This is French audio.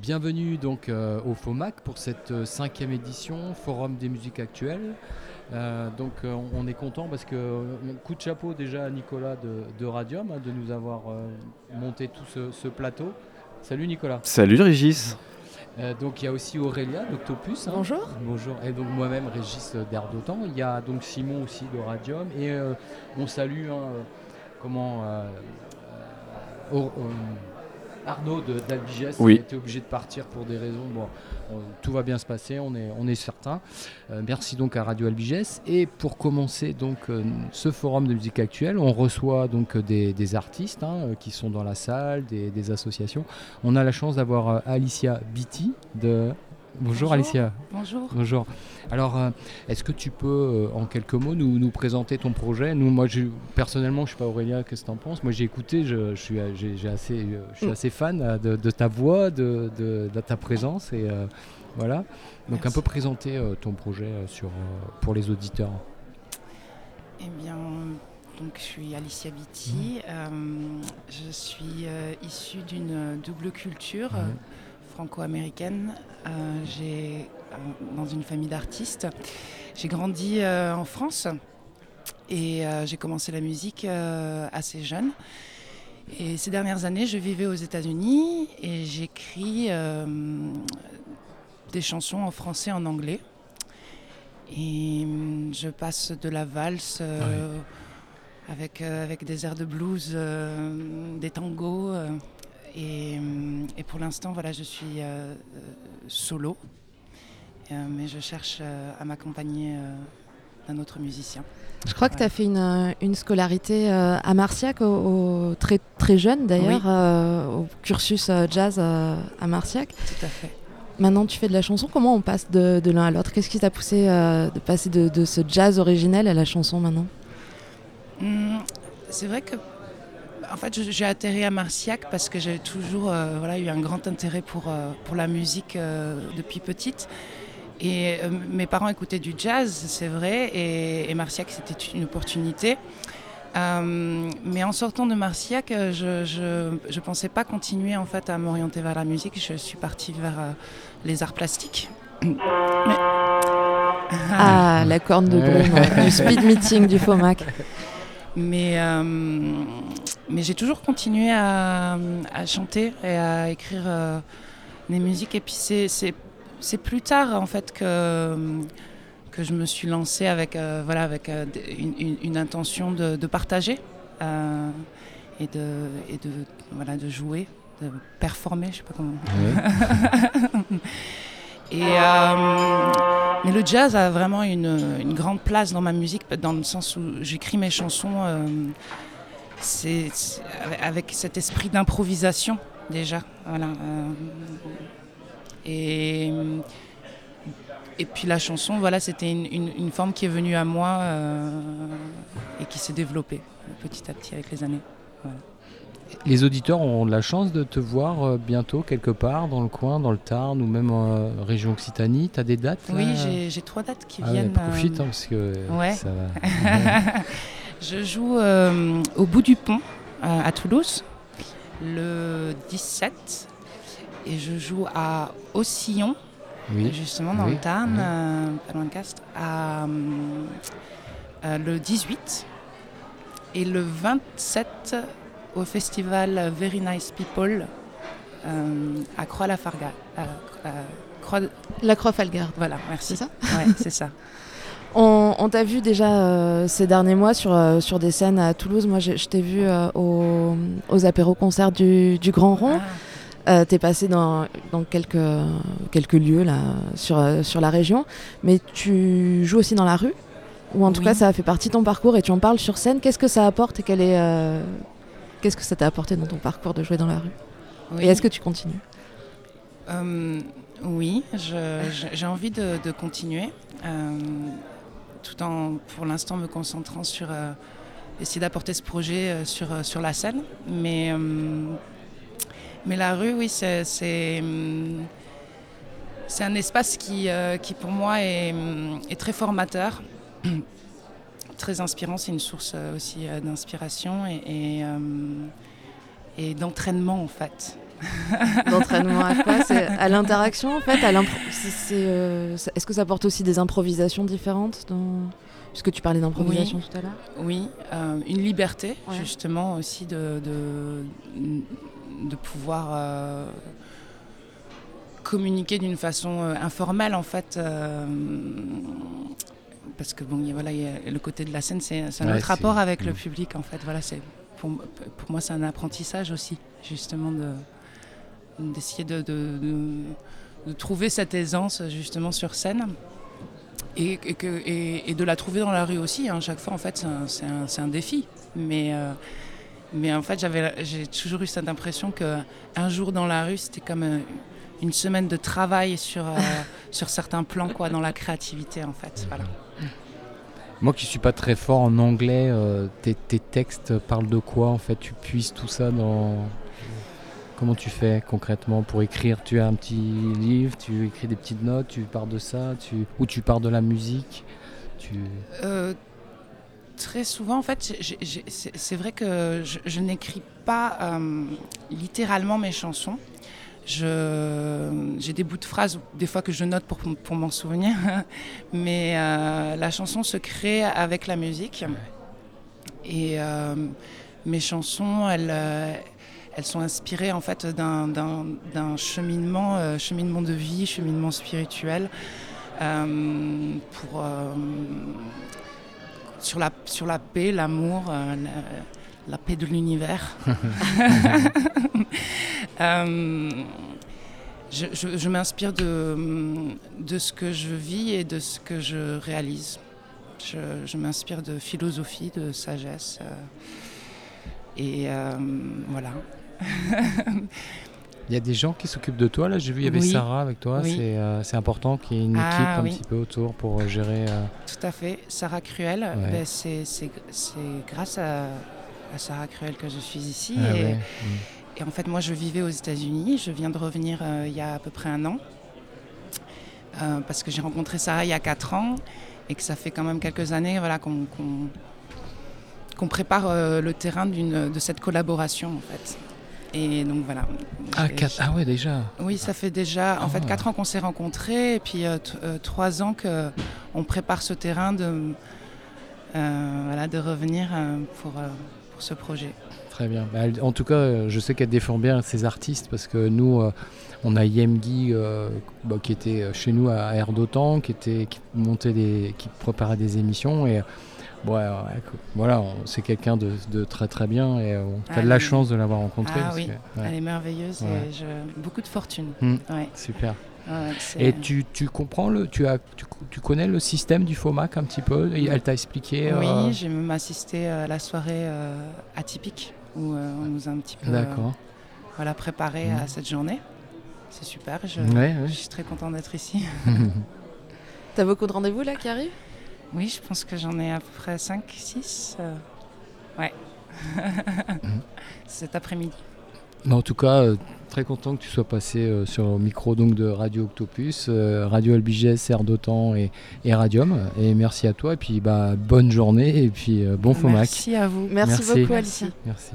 Bienvenue donc euh, au FOMAC pour cette euh, cinquième édition, Forum des musiques actuelles. Euh, donc euh, on est content parce que euh, coup de chapeau déjà à Nicolas de, de Radium hein, de nous avoir euh, monté tout ce, ce plateau. Salut Nicolas. Salut Régis. Euh, donc il y a aussi Aurélia d'Octopus. hein. Bonjour. Bonjour. Et donc moi-même Régis d'Air d'Otan. Il y a donc Simon aussi de Radium. Et euh, on salue hein, comment euh, euh, Au- euh, Arnaud d'Albigès Oui. qui a été obligé de partir pour des raisons. Bon, tout va bien se passer, on est, on est certain. Euh, merci donc à Radio Albigès. Et pour commencer donc euh, ce forum de musique actuelle, on reçoit donc euh, des, des artistes hein, qui sont dans la salle, des, des associations. On a la chance d'avoir Alicia Beatty de. Bonjour, Bonjour. Alicia. Bonjour. Bonjour. Alors, euh, est-ce que tu peux, euh, en quelques mots, nous, nous présenter ton projet? Nous, moi, je- personnellement, je sais pas Aurélia, qu'est-ce que tu en penses? Moi, j'ai écouté, je, je suis, euh, j'ai, j'ai assez, je suis Mm. assez fan de, de ta voix, de, de- de ta présence, et euh, voilà. Donc, un peu présenter ton projet sur, pour les auditeurs. Eh bien, donc je suis Alicia Vitti. Euh, je suis issue d'une double culture Mhm. Franco-américaine. Euh, j'ai euh, dans une famille d'artistes. J'ai grandi euh, en France et j'ai commencé la musique assez jeune. Et ces dernières années, je vivais aux États-Unis et j'écris euh, des chansons en français et en anglais. Et hum, je passe de la valse euh, avec, euh, avec des airs de blues, des tangos. Euh, et, et pour l'instant, voilà, je suis euh, euh, solo. Mais je cherche à m'accompagner d'un autre musicien. Je crois que tu as fait une, une scolarité euh, à Marciac, au, au- très, très jeune d'ailleurs, euh, au cursus euh, jazz à Marciac. Tout à fait. Maintenant, tu fais de la chanson. Comment on passe de, de l'un à l'autre? Qu'est-ce qui t'a poussé de passer de, de ce jazz originel à la chanson maintenant? Hum, C'est vrai que en fait, j'ai atterri à Marciac parce que j'ai toujours euh, voilà, eu un grand intérêt pour, euh, pour la musique euh, depuis petite. Et euh, mes parents écoutaient du jazz, c'est vrai, et, et Marciac, c'était une opportunité. Euh, mais en sortant de Marciac, je ne pensais pas continuer en fait à m'orienter vers la musique. Je suis partie vers euh, les arts plastiques. Ah, la corne de brume euh, du speed meeting du FOMAC. Mais, euh, mais j'ai toujours continué à, à chanter et à écrire euh, des musiques. Et puis c'est, c'est, c'est plus tard en fait que, que je me suis lancée avec, euh, voilà, avec euh, une, une- une intention de, de partager euh, et, de, et de, voilà, de jouer, de performer, je sais pas comment. Euh, mais le jazz a vraiment une, grande place dans ma musique, dans le sens où j'écris mes chansons euh, avec cet esprit d'improvisation déjà. Euh, et, puis la chanson, voilà, c'était une, forme qui est venue à moi et qui s'est développée petit à petit avec les années. Les auditeurs auront de la chance de te voir euh, bientôt quelque part dans le coin, dans le Tarn ou même en euh, région Occitanie. Tu as des dates Oui, j'ai, j'ai trois dates qui Ah ouais, viennent. profite euh, hein, parce que ouais. ça va. Je joue euh, au bout du pont euh, à Toulouse le 17 et je joue à Ossillon, Oui. justement dans Oui, le Tarn, oui. euh, pas loin de Castres, à, euh, euh, le 18 et le 27 au festival Very Nice People euh, à Croix-la-Farga. Croix- La Croix-Falgarde. Voilà, merci. C'est ça Ouais, c'est ça. On, on t'a vu déjà euh, ces derniers mois sur, euh, sur des scènes à Toulouse. Moi, je t'ai vu euh, au- aux apéros-concerts du, du Grand Rond. Ah. T'es passé dans, dans quelques, quelques lieux là, sur, sur la région, mais tu joues aussi dans la rue, ou en tout cas ça a fait partie de ton parcours et tu en parles sur scène. Qu'est-ce que ça apporte et quel est, qu'est-ce que ça t'a apporté dans ton parcours de jouer dans la rue? Oui. Et est-ce que tu continues? Euh, oui, j'ai envie de, de continuer, euh, tout en, pour l'instant, me concentrant sur euh, essayer d'apporter ce projet sur, sur la scène. Mais, mais la rue, oui, c'est c'est, un espace qui, euh, qui pour moi, est, est très formateur. Très inspirant, c'est une source euh, aussi euh, d'inspiration et, et, euh, et d'entraînement en fait. D'entraînement à quoi? C'est à l'interaction en fait? Est-ce que ça porte aussi des improvisations différentes dans... Puisque tu parlais d'improvisation tout à l'heure? Oui, une liberté justement aussi de, de, pouvoir communiquer d'une façon informelle en fait parce que bon, voilà, le côté de la scène, c'est un autre rapport avec le mm. public en fait. Voilà, c'est pour, pour, moi, c'est un apprentissage aussi, justement de d'essayer de, de, trouver cette aisance justement sur scène. Et, que, et, de la trouver dans la rue aussi. Hein. Chaque fois, en fait, c'est un, un, défi. Mais, euh, mais en fait, j'ai toujours eu cette impression qu'un jour dans la rue, c'était comme euh, une semaine de travail sur, euh, sur certains plans, quoi, dans la créativité, en fait. Voilà. Moi qui suis pas très fort en anglais, euh, tes, textes parlent de quoi en fait? Tu puisses tout ça dans. Comment tu fais concrètement pour écrire? Tu as un petit livre, tu écris des petites notes, tu pars de ça, tu... ou tu pars de la musique tu... Euh, très souvent, en fait, c'est vrai que je, n'écris pas euh, littéralement mes chansons j'ai des bouts de phrases des fois que je note pour, pour m'en souvenir, mais euh, la chanson se crée avec la musique. Et euh, mes chansons, elles, euh, elles sont inspirées en fait d'un cheminement, cheminement de vie, cheminement spirituel, pour, sur, la, sur la paix, l'amour, la, la, paix de l'univers. Euh, je, m'inspire de, de, ce que je vis et de ce que je réalise. Je, m'inspire de philosophie, de sagesse. Euh, et euh, voilà. Il y a des gens qui s'occupent de toi. Là, j'ai vu, il y avait Sarah avec toi. C'est important qu'il y ait une ah équipe un petit peu autour pour gérer. Tout à fait. Sarah Cruel, ben, c'est grâce à, Sarah Cruel que je suis ici. Ah et, mm. Et en fait, moi, je vivais aux États-Unis. Je viens de revenir euh, il y a à peu près un an. Euh, parce que j'ai rencontré Sarah il y a quatre ans et que ça fait quand même quelques années voilà, qu'on prépare euh, le terrain de cette collaboration en fait. Et donc voilà. Ah, ah ouais déjà Oui, ça fait déjà en fait ah. quatre ans qu'on s'est rencontrés et puis trois ans qu'on prépare ce terrain de, voilà, de revenir pour, pour ce projet. Très bien. Bah, en tout cas, je sais qu'elle défend bien ses artistes parce que nous, euh, on a Yemgi euh, bah, qui était chez nous à Air d'Otan, qui, était, qui, montait des, qui préparait des émissions. Et voilà, c'est quelqu'un de, très très bien et on a ah, de la chance de l'avoir rencontrée. Ah, oui. Elle est merveilleuse et beaucoup de fortune. Mmh. Super. Et tu, tu, comprends le, tu as, tu, connais le système du FOMAC un petit peu? Elle t'a expliqué Oui, euh, j'ai même assisté à la soirée atypique où euh, on nous a un petit peu euh, voilà, préparé à mmh. cette journée. C'est super, je, je, suis très content d'être ici. T'as beaucoup de rendez-vous là qui arrivent? Oui, je pense que j'en ai à peu près 5, 6. Euh, ouais. Mmh. Cet après-midi. En tout cas, très content que tu sois passé sur le micro donc, de Radio Octopus, Radio LBGS, Air d'Otan et, et, Radium. Et merci à toi. Et puis bah, bonne journée et puis bon FOMAC. Merci à vous. Merci, beaucoup, Alicia. Merci.